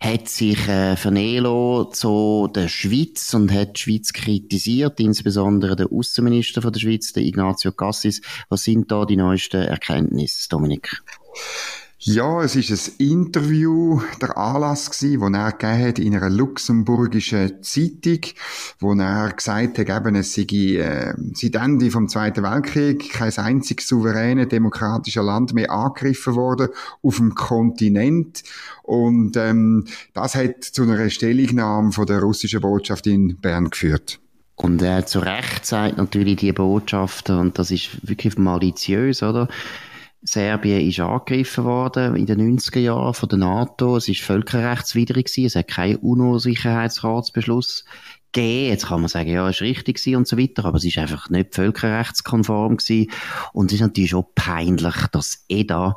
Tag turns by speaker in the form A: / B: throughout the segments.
A: hat sich äh, vernehmen zu der Schweiz und hat die Schweiz kritisiert, insbesondere der Außenminister von der Schweiz, der Ignazio Cassis. Was sind da die neuesten Erkenntnisse, Dominik?
B: Ja, es ist ein Interview, der Anlass gewesen, wo er hat in einer luxemburgischen Zeitung, wo er gesagt hat, eben, es sei äh, seit Ende vom Zweiten Weltkrieg kein einziges souveräne demokratisches Land mehr angegriffen worden auf dem Kontinent. Und ähm, das hat zu einer Stellungnahme von der russischen Botschaft in Bern geführt.
A: Und er zu Recht sagt natürlich die Botschaft, und das ist wirklich maliziös, oder? Serbien ist angegriffen worden in den 90er Jahren von der NATO. Es ist völkerrechtswidrig gewesen. Es hat keinen UNO-Sicherheitsratsbeschluss gegeben. Jetzt kann man sagen, ja, es ist richtig und so weiter, aber es ist einfach nicht völkerrechtskonform gewesen. Und es ist natürlich schon peinlich, dass EDA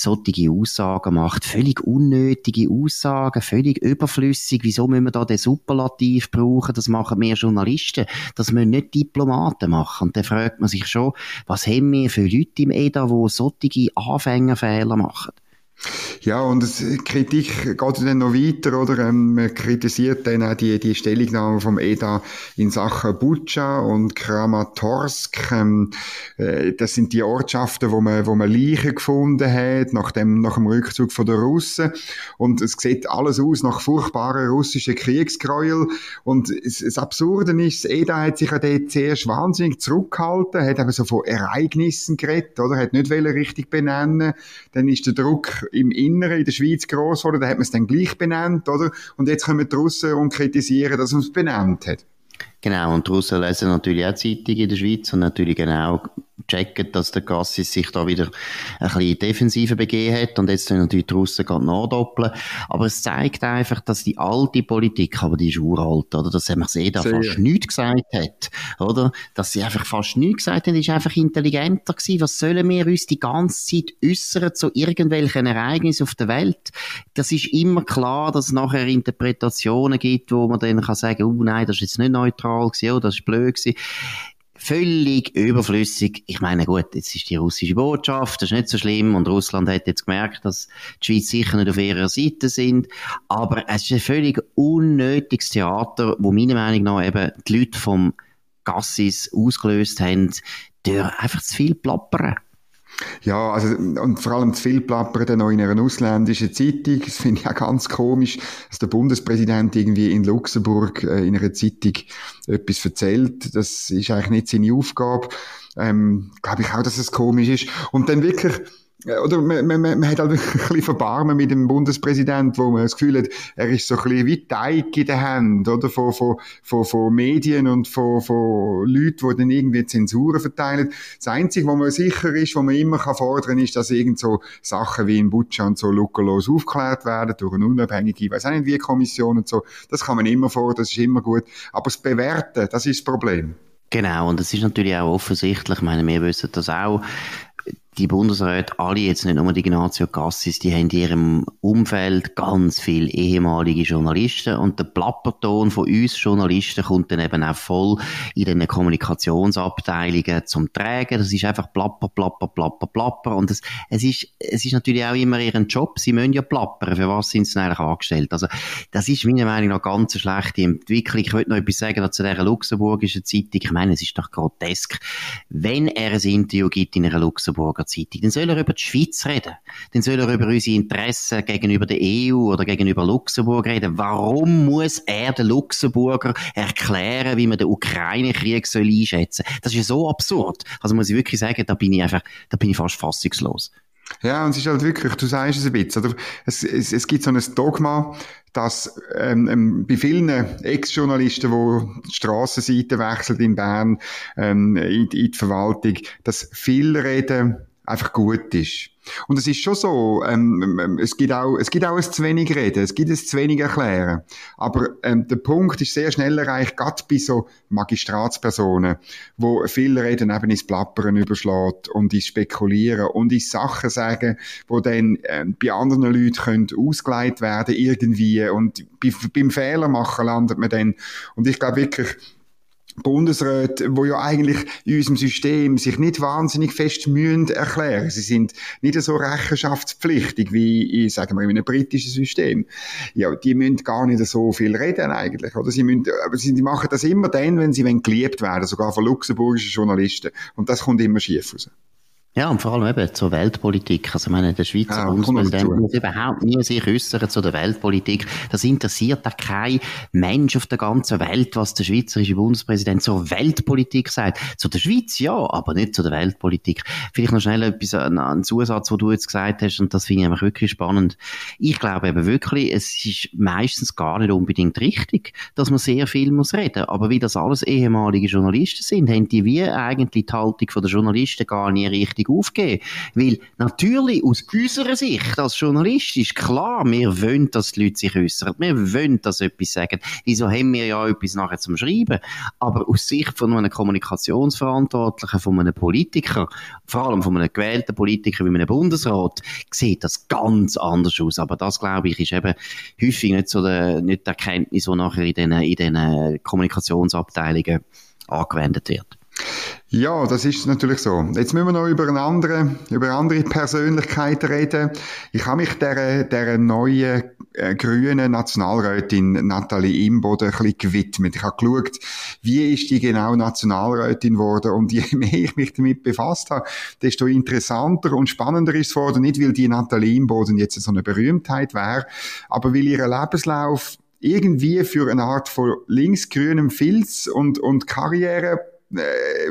A: solche Aussagen macht. Völlig unnötige Aussagen, völlig überflüssig. Wieso müssen wir da den Superlativ brauchen? Das machen wir Journalisten. Das müssen nicht Diplomaten machen. Und dann fragt man sich schon, was haben wir für Leute im EDA, die solche Anfängerfehler machen?
B: Ja, und es, Kritik geht dann noch weiter, oder? Ähm, man kritisiert dann auch die, die Stellungnahme vom EDA in Sachen Bucha und Kramatorsk. Ähm, äh, das sind die Ortschaften, wo man, wo man Leichen gefunden hat, nach dem, nach dem Rückzug von der Russen. Und es sieht alles aus nach furchtbaren russischen Kriegsgräuel. Und das Absurde ist, das EDA hat sich ja dort zuerst wahnsinnig zurückgehalten, hat eben so von Ereignissen geredet, oder? Hat nicht richtig benennen. Dann ist der Druck im Inneren in der Schweiz gross geworden, da hat man es dann gleich benannt, oder? Und jetzt kommen die Russen und kritisieren, dass man es benannt hat.
A: Genau, und die Russen lesen natürlich auch Zeitungen in der Schweiz und natürlich genau checken, dass der Gassis sich da wieder ein bisschen defensiver begeben hat und jetzt natürlich die Russen gerade nachdoppeln. Aber es zeigt einfach, dass die alte Politik, aber die ist uralt, oder? Dass man sie da fast nichts gesagt hat, oder? Dass sie einfach fast nichts gesagt haben, ist einfach intelligenter gewesen. Was sollen wir uns die ganze Zeit äußern zu irgendwelchen Ereignissen auf der Welt? Das ist immer klar, dass es nachher Interpretationen gibt, wo man dann kann sagen, oh nein, das ist jetzt nicht neutral gewesen, oh, das ist blöd gewesen völlig überflüssig. Ich meine, gut, jetzt ist die russische Botschaft, das ist nicht so schlimm und Russland hat jetzt gemerkt, dass die Schweiz sicher nicht auf ihrer Seite sind, aber es ist ein völlig unnötiges Theater, wo meiner Meinung nach eben die Leute vom Gassis ausgelöst haben, durch einfach zu viel plappern.
B: Ja, also, und vor allem zu viel plappern noch in einer ausländischen Zeitung. Das finde ich auch ganz komisch, dass der Bundespräsident irgendwie in Luxemburg äh, in einer Zeitung etwas erzählt. Das ist eigentlich nicht seine Aufgabe. Ähm, Glaube ich auch, dass es komisch ist. Und dann wirklich, oder man, man, man hat halt ein bisschen Verbarmen mit dem Bundespräsident, wo man das Gefühl hat, er ist so ein bisschen wie Teig in der Hand, oder? Von, von, von, von Medien und von, von Leuten, die dann irgendwie Zensuren verteilen. Das Einzige, wo man sicher ist, wo man immer kann fordern ist, dass irgend so Sachen wie in Butcher und so lückenlos aufgeklärt werden durch eine unabhängige, ich weiß auch nicht wie, Kommission und so. Das kann man immer fordern, das ist immer gut. Aber das Bewerten, das ist das Problem.
A: Genau, und das ist natürlich auch offensichtlich, ich meine, wir wissen das auch, die Bundesräte, alle jetzt nicht nur die Ignazio Cassis, die haben in ihrem Umfeld ganz viele ehemalige Journalisten und der Plapperton von uns Journalisten kommt dann eben auch voll in den Kommunikationsabteilungen zum Tragen. Das ist einfach plapper, plapper, plapper, plapper und es, es ist, es ist natürlich auch immer ihren Job. Sie müssen ja plappern. Für was sind sie eigentlich angestellt? Also, das ist meiner Meinung nach ganz eine schlechte Entwicklung. Ich wollte noch etwas sagen zu dieser luxemburgischen Zeitung. Ich meine, es ist doch grotesk. Wenn er ein Interview gibt in einer Luxemburger Zeitung. Dann soll er über die Schweiz reden. Dann soll er über unsere Interessen gegenüber der EU oder gegenüber Luxemburg reden. Warum muss er den Luxemburger erklären, wie man den Ukraine-Krieg soll einschätzen soll? Das ist ja so absurd. Also muss ich wirklich sagen, da bin ich einfach, da bin ich fast fassungslos.
B: Ja, und es ist halt wirklich, du sagst es ein bisschen, oder? Es, es, es gibt so ein Dogma, dass ähm, ähm, bei vielen Ex-Journalisten, die die Strassenseite wechseln in Bern, ähm, in, in die Verwaltung, dass viel reden einfach gut ist. Und es ist schon so, ähm, es gibt auch, es gibt auch ein zu wenig Reden, es gibt ein zu wenig Erklären. Aber ähm, der Punkt ist sehr schnell erreicht, gerade bei so Magistratspersonen, wo viel Reden eben ins Plappern überschlägt und ins Spekulieren und ins Sachen sagen, wo dann ähm, bei anderen Leuten können ausgeleitet werden irgendwie und bei, beim Fehler machen landet man dann. Und ich glaube wirklich, Bundesräte, wo ja eigentlich in unserem System sich nicht wahnsinnig fest mühen erklären. Sie sind nicht so rechenschaftspflichtig wie, in, sagen wir, in einem britischen System. Ja, die müssen gar nicht so viel reden eigentlich, oder? Sie müssen, aber sie machen das immer dann, wenn sie geliebt werden, sogar von luxemburgischen Journalisten. Und das kommt immer schief raus.
A: Ja, und vor allem eben zur Weltpolitik. Also, ich meine, der Schweizer ja, Bundespräsident muss überhaupt nie sich äußern zu der Weltpolitik. Das interessiert da kein Mensch auf der ganzen Welt, was der schweizerische Bundespräsident zur Weltpolitik sagt. Zu der Schweiz ja, aber nicht zu der Weltpolitik. Vielleicht noch schnell etwas, ein Zusatz, wo du jetzt gesagt hast, und das finde ich einfach wirklich spannend. Ich glaube eben wirklich, es ist meistens gar nicht unbedingt richtig, dass man sehr viel muss reden. Aber wie das alles ehemalige Journalisten sind, haben die wie eigentlich die Haltung der Journalisten gar nie richtig völlig aufgeben. Weil natürlich aus unserer Sicht als Journalist ist klar, wir wollen, dass die Leute sich äußern. Wir wollen, dass etwas sagen. Wieso haben wir ja etwas nachher zum Schreiben? Aber aus Sicht von einem Kommunikationsverantwortlichen, von einem Politiker, vor allem von einem gewählten Politiker wie einem Bundesrat, sieht das ganz anders aus. Aber das, glaube ich, ist eben häufig nicht so der, nicht die Erkenntnis, die nachher in diesen, in Kommunikationsabteilungen angewendet wird.
B: Ja, das ist natürlich so. Jetzt müssen wir noch über eine andere, über andere Persönlichkeiten reden. Ich habe mich der, der neuen äh, grünen Nationalrätin Nathalie Imboden ein bisschen gewidmet. Ich habe geschaut, wie ist die genau Nationalrätin geworden und je mehr ich mich damit befasst habe, desto interessanter und spannender ist es geworden. Nicht, weil die Nathalie Imboden jetzt so eine Berühmtheit wäre, aber weil ihr Lebenslauf irgendwie für eine Art von linksgrünem Filz und, und Karriere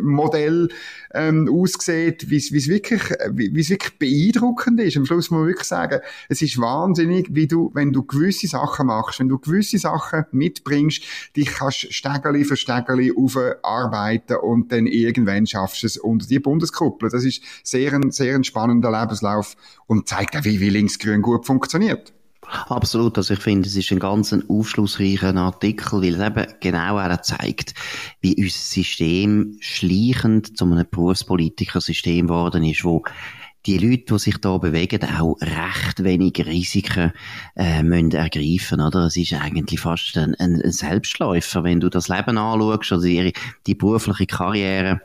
B: Modell ähm, aussieht, wie es wirklich, wie wirklich beeindruckend ist. Am Schluss muss man wirklich sagen, es ist wahnsinnig, wie du, wenn du gewisse Sachen machst, wenn du gewisse Sachen mitbringst, dich kannst Stegeli für Stegeli aufarbeiten und dann irgendwann schaffst du es unter die Bundeskuppel. Das ist sehr ein, sehr ein spannender Lebenslauf und zeigt auch, wie, wie linksgrün gut funktioniert.
A: Absolut. Also ich finde, es ist ein ganz aufschlussreicher Artikel, weil es eben genau auch zeigt, wie unser System schleichend zu einem Berufspolitikersystem geworden ist, wo die Leute, die sich da bewegen, auch recht wenig Risiken äh, müssen ergreifen oder? Es ist eigentlich fast ein, ein Selbstläufer, wenn du das Leben anschaust, oder die, die berufliche Karriere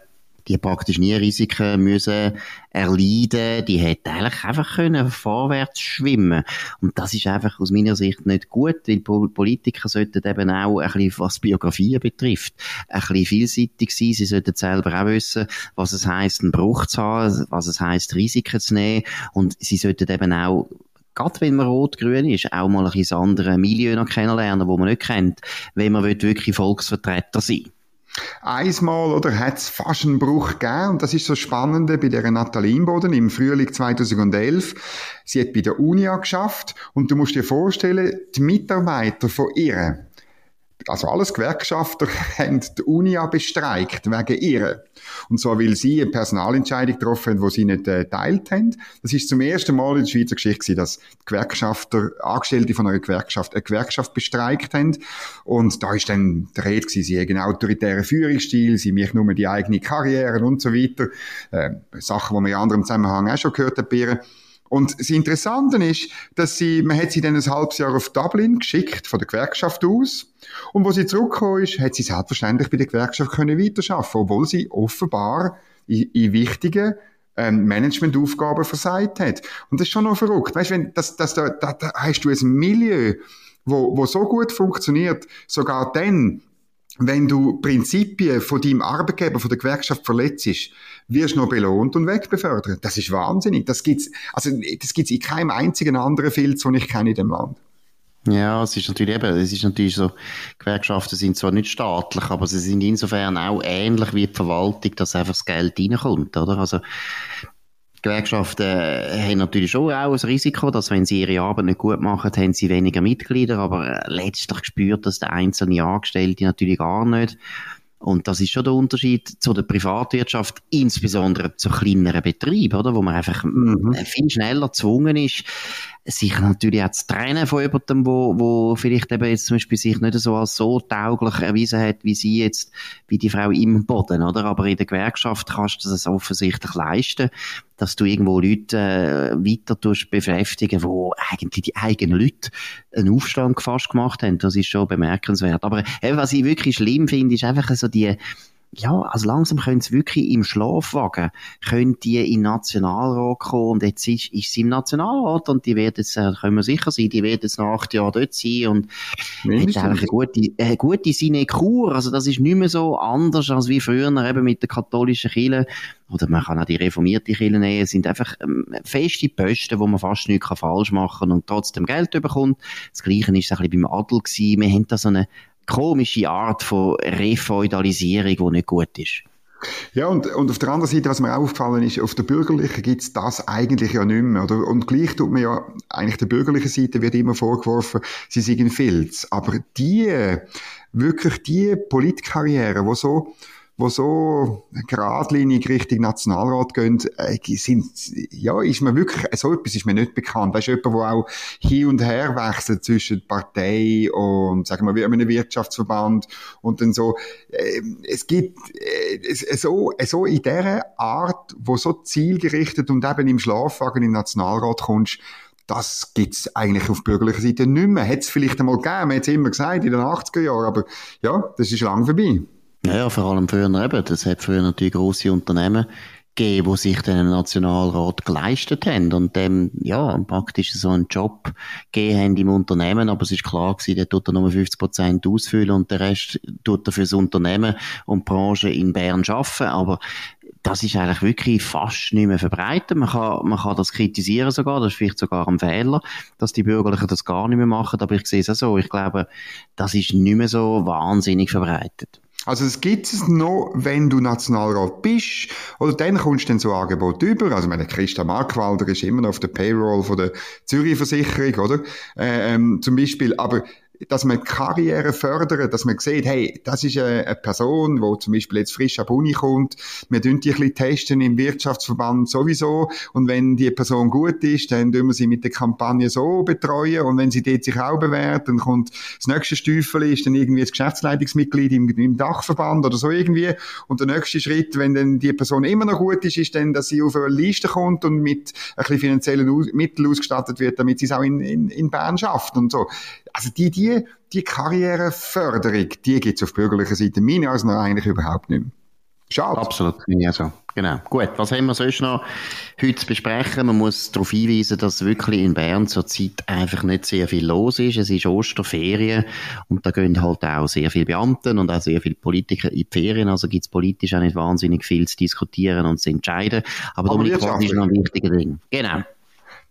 A: die praktisch nie Risiken müssen erleiden, die hätte eigentlich einfach können vorwärts schwimmen. Und das ist einfach aus meiner Sicht nicht gut, weil Politiker sollten eben auch ein was Biografien betrifft, ein bisschen vielseitig sein. Sie sollten selber auch wissen, was es heisst, einen Bruch zu haben, was es heisst, Risiken zu nehmen. Und sie sollten eben auch gerade wenn man rot-grün ist, auch mal ein bisschen andere Milieu noch kennenlernen, wo man nicht kennt, wenn man wirklich Volksvertreter sein will.
B: Einmal oder hat es fast einen Bruch gegeben und das ist so spannend bei der Nathalie Imboden im Frühling 2011. Sie hat bei der Uni geschafft und du musst dir vorstellen, die Mitarbeiter von ihr, also alles Gewerkschafter haben die Uni ja bestreikt, wegen ihr. Und zwar, weil sie eine Personalentscheidung getroffen haben, die sie nicht äh, teilt haben. Das ist zum ersten Mal in der Schweizer Geschichte dass Gewerkschafter, Angestellte von einer Gewerkschaft, eine Gewerkschaft bestreikt haben. Und da ist dann der Rede gewesen, sie haben einen autoritären Führungsstil, sie mich nur die eigene Karriere und so weiter. Äh, Sachen, die man in anderem Zusammenhang auch schon gehört haben. Und das Interessante ist, dass sie, man hat sie dann ein halbes Jahr auf Dublin geschickt, von der Gewerkschaft aus. Und wo sie zurückgekommen ist, hat sie selbstverständlich bei der Gewerkschaft können weiterarbeiten, obwohl sie offenbar in, in wichtigen ähm, Managementaufgaben versagt hat. Und das ist schon noch verrückt. Weißt, wenn, das, das, da, da, da hast du ein Milieu, wo, wo so gut funktioniert, sogar dann, wenn du Prinzipien von deinem Arbeitgeber, von der Gewerkschaft verletzt, wirst du noch belohnt und wegbefördert. Das ist wahnsinnig. Das gibt's, also, das gibt's in keinem einzigen anderen Filz, den ich kenne in dem Land.
A: Ja, es ist natürlich eben, es ist natürlich so, Gewerkschaften sind zwar nicht staatlich, aber sie sind insofern auch ähnlich wie die Verwaltung, dass einfach das Geld reinkommt, oder? Also, Gewerkschaften äh, haben natürlich schon auch ein Risiko, dass wenn sie ihre Arbeit nicht gut machen, haben sie weniger Mitglieder, aber äh, letztlich spürt das der einzelne Angestellte natürlich gar nicht. Und das ist schon der Unterschied zu der Privatwirtschaft, insbesondere zu kleineren Betrieben, oder? Wo man einfach mhm. viel schneller gezwungen ist, sich natürlich auch zu trennen von jemandem, wo, wo vielleicht eben jetzt zum Beispiel sich nicht so als so tauglich erwiesen hat, wie sie jetzt, wie die Frau im Boden, oder? Aber in der Gewerkschaft kannst du das offensichtlich leisten, dass du irgendwo Leute äh, weiter tust beschäftigen, wo eigentlich die eigenen Leute einen Aufstand fast gemacht haben. Das ist schon bemerkenswert. Aber eben, was ich wirklich schlimm finde, ist einfach so die, ja, also langsam können sie wirklich im Schlafwagen, können die in den Nationalrat kommen und jetzt ist, ist sie im Nationalrat und die werden jetzt, äh, können wir sicher sein, die werden jetzt nach acht Jahren dort sein und Mindestens. hat eigentlich eine gute, eine gute Sinekur, also das ist nicht mehr so anders als wie früher eben mit der katholischen Kirche. Oder man kann auch die reformierte Kirche nehmen, es sind einfach ähm, feste Posten, wo man fast nichts falsch machen kann und trotzdem Geld bekommt. Das Gleiche ist ein bisschen beim Adel gewesen, wir haben da so eine komische Art von Refeudalisierung, die nicht gut ist.
B: Ja, und, und auf der anderen Seite, was mir aufgefallen ist, auf der bürgerlichen gibt es das eigentlich ja nicht mehr. Oder? Und gleich tut mir ja, eigentlich der bürgerlichen Seite wird immer vorgeworfen, sie seien Filz. Aber die, wirklich die Politkarriere, wo so wo so geradlinig Richtung Nationalrat gehen, äh, sind, ja, ist mir wirklich, so etwas ist mir nicht bekannt. Da ist jemand, der auch hin und her wechselt zwischen Partei und, sagen wir, wie einem Wirtschaftsverband und dann so, äh, es gibt, äh, so, so in dieser Art, wo so zielgerichtet und eben im Schlafwagen im Nationalrat kommst, das gibt's eigentlich auf bürgerlicher Seite nicht mehr. Hätte es vielleicht einmal gegeben, man hat es immer gesagt, in den 80er Jahren, aber ja, das ist lang vorbei.
A: Ja, ja, vor allem früher eben. Das hat früher natürlich grosse Unternehmen gegeben, die sich den Nationalrat geleistet haben und dem, ja, praktisch so einen Job gegeben haben im Unternehmen, aber es ist klar gewesen, der tut er nur 50 Prozent ausfüllen und der Rest tut er fürs Unternehmen und Branche in Bern schaffen, aber das ist eigentlich wirklich fast nicht mehr verbreitet. Man kann, man kann das kritisieren sogar, das ist vielleicht sogar ein Fehler, dass die Bürgerlichen das gar nicht mehr machen, aber ich sehe es auch so. Ich glaube, das ist nicht mehr so wahnsinnig verbreitet.
B: Also es gibt es noch, wenn du Nationalrat bist, oder dann kommst du dann so Angebot über. Also meine Christa Markwalder ist immer noch auf der Payroll von der Zürich Versicherung, oder? Äh, ähm, zum Beispiel. Aber dass man Karriere fördert, dass man sieht, hey, das ist eine, eine Person, die zum Beispiel jetzt frisch ab Uni kommt, wir tun die ein bisschen testen im Wirtschaftsverband sowieso. Und wenn die Person gut ist, dann tun wir sie mit der Kampagne so betreuen. Und wenn sie dort sich auch bewährt, dann kommt das nächste Stüffel ist dann irgendwie das Geschäftsleitungsmitglied im, im Dachverband oder so irgendwie. Und der nächste Schritt, wenn dann die Person immer noch gut ist, ist dann, dass sie auf eine Liste kommt und mit ein bisschen finanziellen Mitteln ausgestattet wird, damit sie es auch in, in, in Bern schafft und so. Also die, die, die Karriereförderung, die gibt es auf bürgerlicher Seite meiner Ansicht nach eigentlich überhaupt nicht mehr.
A: Schade. Absolut, ja so. Genau. Gut, was haben wir sonst noch heute zu besprechen? Man muss darauf hinweisen, dass wirklich in Bern zurzeit einfach nicht sehr viel los ist. Es ist Osterferien und da gehen halt auch sehr viele Beamten und auch sehr viele Politiker in die Ferien. Also gibt es politisch auch nicht wahnsinnig viel zu diskutieren und zu entscheiden. Aber, Aber Dominik, was ist noch ein wichtiger Ding? Genau.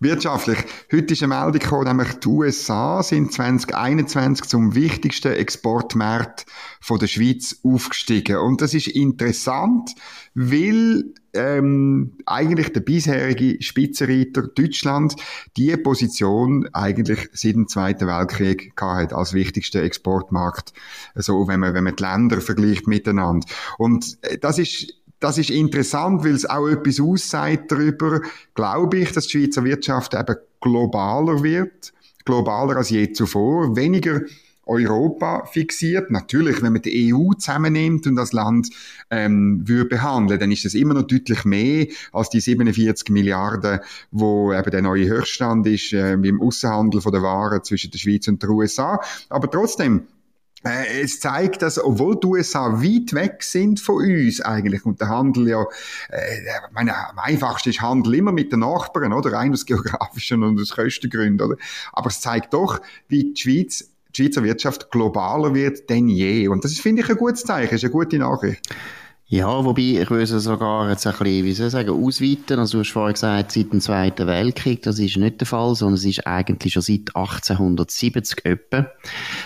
B: Wirtschaftlich. Heute ist eine Meldung gekommen, nämlich die USA sind 2021 zum wichtigsten Exportmarkt von der Schweiz aufgestiegen. Und das ist interessant, weil ähm, eigentlich der bisherige Spitzenreiter Deutschland die Position eigentlich seit dem Zweiten Weltkrieg hat als wichtigster Exportmarkt. So, wenn man, wenn man die Länder vergleicht miteinander. Und äh, das ist das ist interessant, weil es auch etwas aussagt darüber, glaube ich, dass die Schweizer Wirtschaft eben globaler wird, globaler als je zuvor, weniger Europa fixiert. Natürlich, wenn man die EU zusammennimmt und das Land ähm, würde behandeln, dann ist das immer noch deutlich mehr als die 47 Milliarden, wo eben der neue Höchststand ist äh, im Außenhandel der Waren zwischen der Schweiz und der USA. Aber trotzdem, es zeigt, dass, obwohl die USA weit weg sind von uns eigentlich und der Handel ja, äh, meine, am einfachsten ist Handel immer mit den Nachbarn, oder? Rein aus geografischen und aus Kostengründen, oder? Aber es zeigt doch, wie die Schweiz, die Schweizer Wirtschaft globaler wird denn je. Und das ist, finde ich, ein gutes Zeichen, ist eine gute Nachricht.
A: Ja, wobei ich würde sogar jetzt ein bisschen, wie soll ich sagen, ausweiten. Also du hast vorhin gesagt, seit dem Zweiten Weltkrieg, das ist nicht der Fall, sondern es ist eigentlich schon seit 1870 etwa,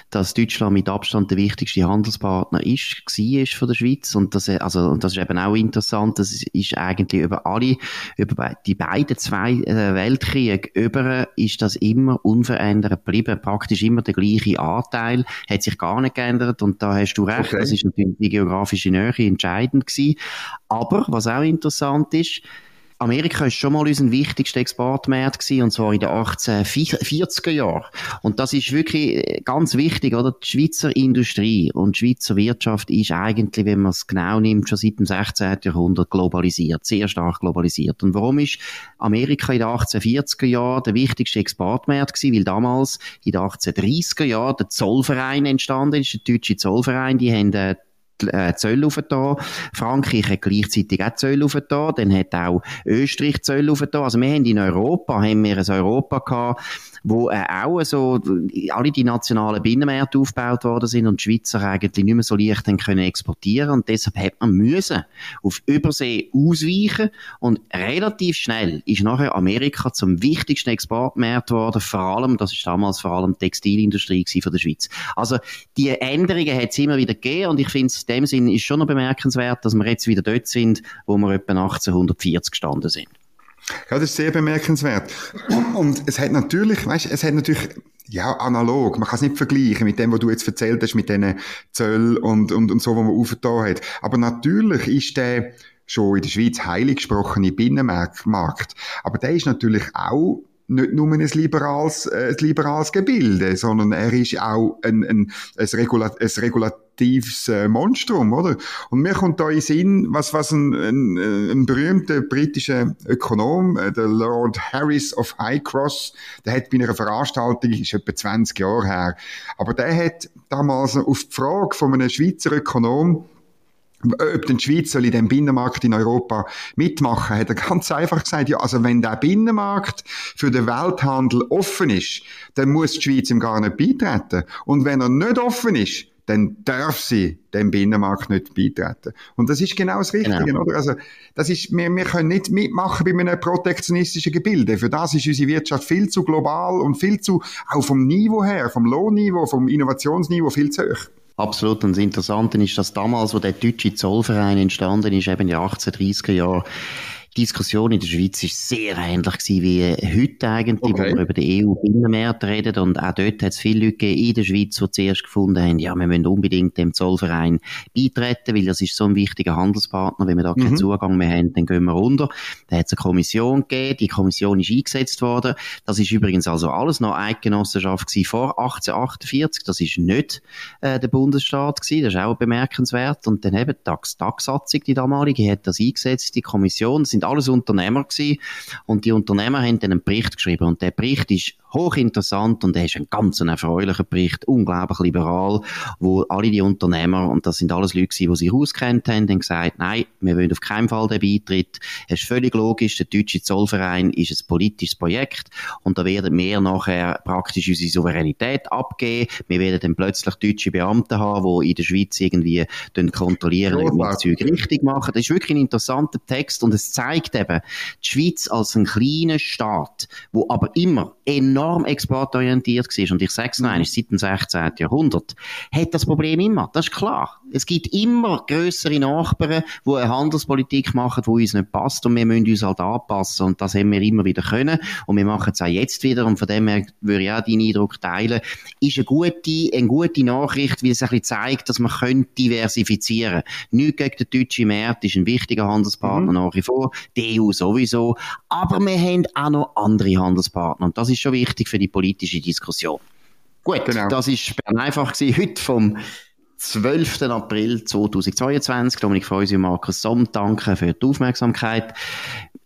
A: dass Deutschland mit Abstand der wichtigste Handelspartner ist, war von der Schweiz. Und das, also, und das ist eben auch interessant, das ist eigentlich über alle, über die beiden zwei äh, Weltkriege über, ist das immer unverändert geblieben. Praktisch immer der gleiche Anteil, hat sich gar nicht geändert. Und da hast du recht, okay. das ist natürlich die geografische Nähe entscheidend entscheidend gewesen. Aber, was auch interessant ist, Amerika ist schon mal unser wichtigster Exportmarkt gewesen, und zwar in den 1840er Jahren. Und das ist wirklich ganz wichtig, oder? Die Schweizer Industrie und die Schweizer Wirtschaft ist eigentlich, wenn man es genau nimmt, schon seit dem 16. Jahrhundert globalisiert, sehr stark globalisiert. Und warum ist Amerika in den 1840er Jahren der wichtigste Exportmarkt gewesen? Weil damals in den 1830er Jahren der Zollverein entstanden ist, der deutsche Zollverein, die haben äh, Zölle aufgetan. Frankreich hat gleichzeitig auch Zölle aufgetan. Dann hat auch Österreich Zölle aufgetan. Also wir haben in Europa, haben wir ein Europa gehabt, wo äh, auch so alle die nationalen Binnenmärkte aufgebaut worden sind und die Schweizer eigentlich nicht mehr so leicht haben können exportieren und deshalb hat man müssen auf Übersee ausweichen und relativ schnell ist nachher Amerika zum wichtigsten Exportmarkt geworden, vor allem, das ist damals vor allem die Textilindustrie von der Schweiz. Also die Änderungen hat es immer wieder gegeben und ich finde es in dem Sinn ist schon noch bemerkenswert, dass wir jetzt wieder dort sind, wo wir etwa 1840 gestanden sind.
B: Ja, das ist sehr bemerkenswert. Und es hat natürlich, weißt, es hat natürlich, ja, analog. Man kann es nicht vergleichen mit dem, was du jetzt erzählt hast, mit diesen Zöll und, und, und so, was man aufgetan hat. Aber natürlich ist der schon in der Schweiz heilig gesprochene Binnenmarkt. Aber der ist natürlich auch nicht nur ein liberales, äh, ein liberales Gebilde, sondern er ist auch ein, ein, ein, Regula ein regulatives äh, Monstrum, oder? Und mir kommt da in Sinn, was, was ein, ein, ein berühmter britischer Ökonom, äh, der Lord Harris of Highcross, der hat bei einer Veranstaltung, ist etwa 20 Jahre her, aber der hat damals auf die Frage von einem Schweizer Ökonom, ob denn die Schweiz soll in dem Binnenmarkt in Europa mitmachen, hat er ganz einfach gesagt, ja, also wenn der Binnenmarkt für den Welthandel offen ist, dann muss die Schweiz ihm gar nicht beitreten. Und wenn er nicht offen ist, dann darf sie dem Binnenmarkt nicht beitreten. Und das ist genau das Richtige, genau. oder? Also, das ist, wir, wir können nicht mitmachen bei einem protektionistischen Gebilde. Für das ist unsere Wirtschaft viel zu global und viel zu, auch vom Niveau her, vom Lohnniveau, vom Innovationsniveau viel zu hoch.
A: Absolut. Und das Interessante ist, dass damals, wo der deutsche Zollverein entstanden ist, eben in den 1830er Jahren, Diskussion in der Schweiz ist sehr ähnlich gewesen wie heute eigentlich, okay. wo wir über die EU-Binnenmarkt reden. Und auch dort hat es viele Leute in der Schweiz, die zuerst gefunden haben, ja, wir müssen unbedingt dem Zollverein beitreten, weil das ist so ein wichtiger Handelspartner. Wenn wir da mhm. keinen Zugang mehr haben, dann gehen wir runter. Da hat es eine Kommission gegeben. Die Kommission ist eingesetzt worden. Das ist übrigens also alles noch Eidgenossenschaft gewesen vor 1848. Das ist nicht äh, der Bundesstaat gewesen. Das ist auch bemerkenswert. Und dann eben die DAX-Satzung, die damalige, hat das eingesetzt, die Kommission. Sind alles Unternehmer gewesen. Und die Unternehmer haben dann einen Bericht geschrieben. Und der Bericht ist hochinteressant und er ist ein ganz erfreulicher Bericht, unglaublich liberal, wo alle die Unternehmer, und das sind alles Leute die sich auskennt haben, haben gesagt, nein, wir wollen auf keinen Fall den Beitritt. Es ist völlig logisch, der deutsche Zollverein ist ein politisches Projekt und da werden wir nachher praktisch unsere Souveränität abgeben. Wir werden dann plötzlich deutsche Beamte haben, die in der Schweiz irgendwie kontrollieren, ob wir das Zeug richtig machen. Das ist wirklich ein interessanter Text und es zeigt eben, die Schweiz als ein kleiner Staat, wo aber immer enorm exportorientiert war, und ich sage es noch einmal, seit dem 16. Jahrhundert, hat das Problem immer. Das ist klar. Es gibt immer größere Nachbarn, die eine Handelspolitik machen, die uns nicht passt, und wir müssen uns halt anpassen, und das haben wir immer wieder können, und wir machen es auch jetzt wieder, und von dem her würde ich auch deinen Eindruck teilen, ist eine gute, eine gute Nachricht, weil es ein bisschen zeigt, dass man könnte diversifizieren. Nicht gegen den deutschen Markt, ist ein wichtiger Handelspartner mhm. nach wie vor, die EU sowieso, aber wir haben auch noch andere Handelspartner, und das ist schon wichtig für die politische Diskussion. Gut, genau. das ist Bern einfach gewesen, heute vom 12. April 2022. Dominik Freusi und Markus Somm, danke für die Aufmerksamkeit.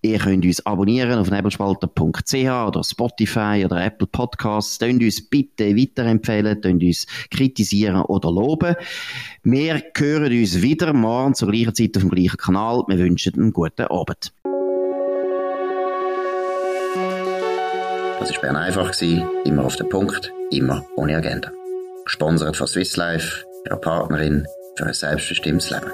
A: Ihr könnt uns abonnieren auf nebelspalter.ch oder Spotify oder Apple Podcasts. Könnt uns bitte weiterempfehlen, könnt uns kritisieren oder loben. Wir hören uns wieder morgen zur gleichen Zeit auf dem gleichen Kanal. Wir wünschen einen guten Abend. Das war Bern einfach, immer auf den Punkt, immer ohne Agenda. Gesponsert von Swiss Life, ihrer Partnerin für ein selbstbestimmtes Leben.